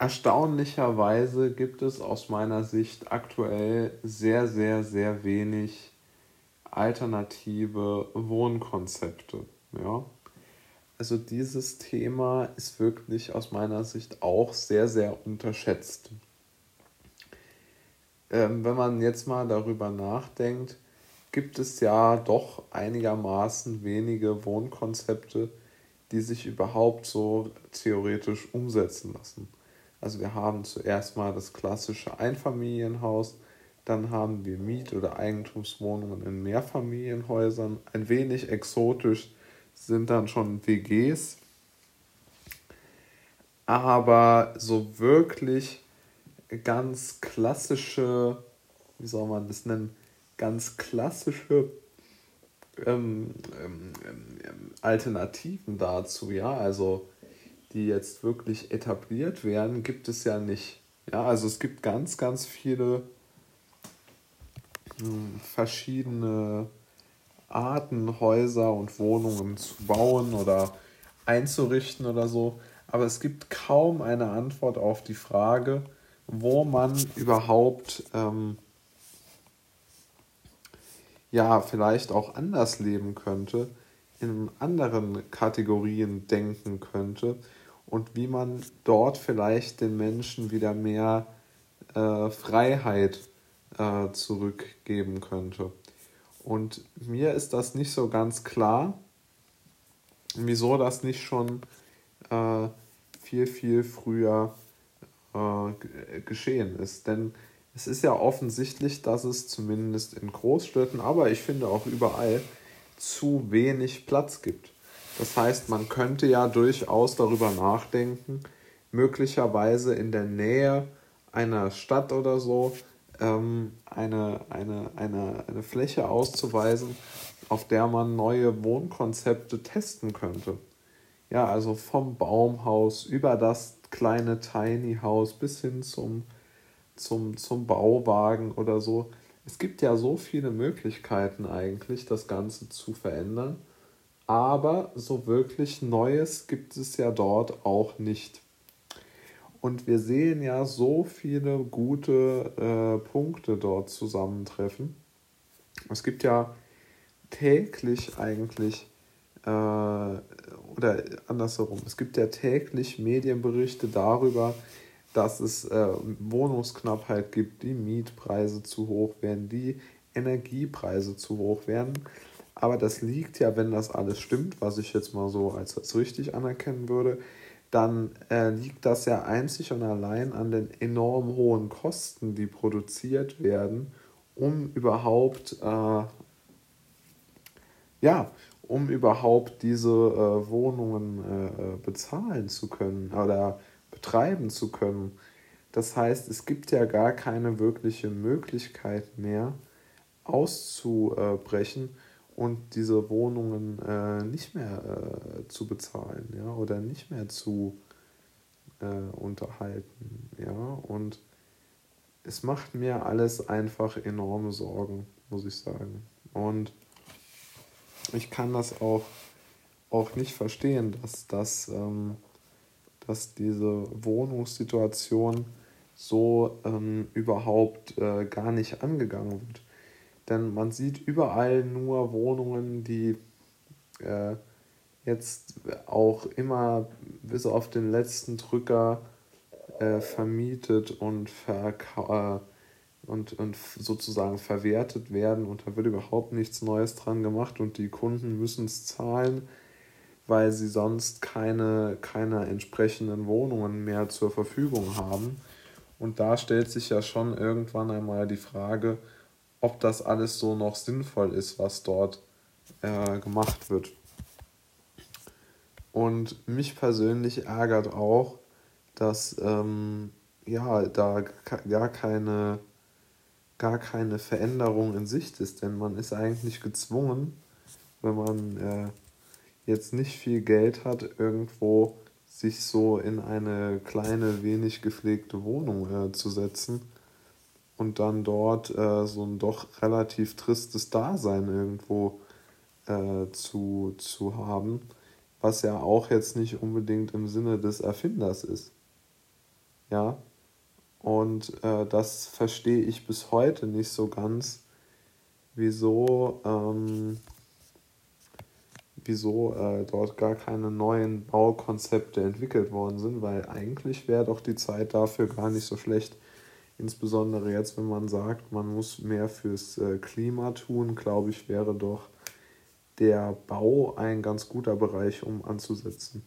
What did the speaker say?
erstaunlicherweise gibt es aus meiner Sicht aktuell sehr, sehr, sehr wenig alternative Wohnkonzepte. Ja? Also dieses Thema ist wirklich aus meiner Sicht auch sehr, sehr unterschätzt. Ähm, wenn man jetzt mal darüber nachdenkt, gibt es ja doch einigermaßen wenige Wohnkonzepte, die sich überhaupt so theoretisch umsetzen lassen. Also wir haben zuerst mal das klassische Einfamilienhaus, dann haben wir Miet- oder Eigentumswohnungen in Mehrfamilienhäusern. Ein wenig exotisch sind dann schon WGs. Aber so wirklich ganz klassische, wie soll man das nennen, ganz klassische ähm, ähm, ähm, Alternativen dazu, ja, also die jetzt wirklich etabliert werden, gibt es ja nicht. Ja, also es gibt ganz, ganz viele hm, verschiedene Arten, Häuser und Wohnungen zu bauen oder einzurichten oder so. Aber es gibt kaum eine Antwort auf die Frage, wo man überhaupt ähm, ja vielleicht auch anders leben könnte, in anderen Kategorien denken könnte und wie man dort vielleicht den Menschen wieder mehr äh, Freiheit äh, zurückgeben könnte. Und mir ist das nicht so ganz klar, wieso das nicht schon äh, viel, viel früher äh, geschehen ist. Denn es ist ja offensichtlich, dass es zumindest in Großstädten, aber ich finde auch überall, zu wenig Platz gibt. Das heißt, man könnte ja durchaus darüber nachdenken, möglicherweise in der Nähe einer Stadt oder so ähm, eine, eine, eine, eine Fläche auszuweisen, auf der man neue Wohnkonzepte testen könnte. Ja, also vom Baumhaus über das kleine Tiny House bis hin zum, zum, zum Bauwagen oder so. Es gibt ja so viele Möglichkeiten eigentlich, das Ganze zu verändern, aber so wirklich Neues gibt es ja dort auch nicht. Und wir sehen ja so viele gute äh, Punkte dort zusammentreffen. Es gibt ja täglich eigentlich, äh, oder andersherum, es gibt ja täglich Medienberichte darüber, dass es äh, Wohnungsknappheit gibt, die Mietpreise zu hoch werden, die Energiepreise zu hoch werden. Aber das liegt ja, wenn das alles stimmt, was ich jetzt mal so als, als richtig anerkennen würde, dann äh, liegt das ja einzig und allein an den enorm hohen Kosten, die produziert werden, um überhaupt, äh, ja, um überhaupt diese äh, Wohnungen äh, bezahlen zu können oder betreiben zu können. Das heißt, es gibt ja gar keine wirkliche Möglichkeit mehr auszubrechen und diese Wohnungen äh, nicht mehr äh, zu bezahlen, ja, oder nicht mehr zu äh, unterhalten, ja, und es macht mir alles einfach enorme Sorgen, muss ich sagen. Und ich kann das auch, auch nicht verstehen, dass, dass, ähm, dass diese Wohnungssituation so ähm, überhaupt äh, gar nicht angegangen wird. Denn man sieht überall nur Wohnungen, die äh, jetzt auch immer bis auf den letzten Drücker äh, vermietet und, verka äh, und, und sozusagen verwertet werden und da wird überhaupt nichts Neues dran gemacht und die Kunden müssen es zahlen, weil sie sonst keine, keine entsprechenden Wohnungen mehr zur Verfügung haben. Und da stellt sich ja schon irgendwann einmal die Frage, ob das alles so noch sinnvoll ist, was dort äh, gemacht wird. Und mich persönlich ärgert auch, dass ähm, ja, da gar keine, gar keine Veränderung in Sicht ist, denn man ist eigentlich gezwungen, wenn man äh, jetzt nicht viel Geld hat, irgendwo sich so in eine kleine, wenig gepflegte Wohnung äh, zu setzen und dann dort äh, so ein doch relativ tristes Dasein irgendwo äh, zu, zu haben, was ja auch jetzt nicht unbedingt im Sinne des Erfinders ist. Ja. Und äh, das verstehe ich bis heute nicht so ganz, wieso, ähm, wieso äh, dort gar keine neuen Baukonzepte entwickelt worden sind, weil eigentlich wäre doch die Zeit dafür gar nicht so schlecht. Insbesondere jetzt, wenn man sagt, man muss mehr fürs äh, Klima tun, glaube ich, wäre doch der Bau ein ganz guter Bereich, um anzusetzen.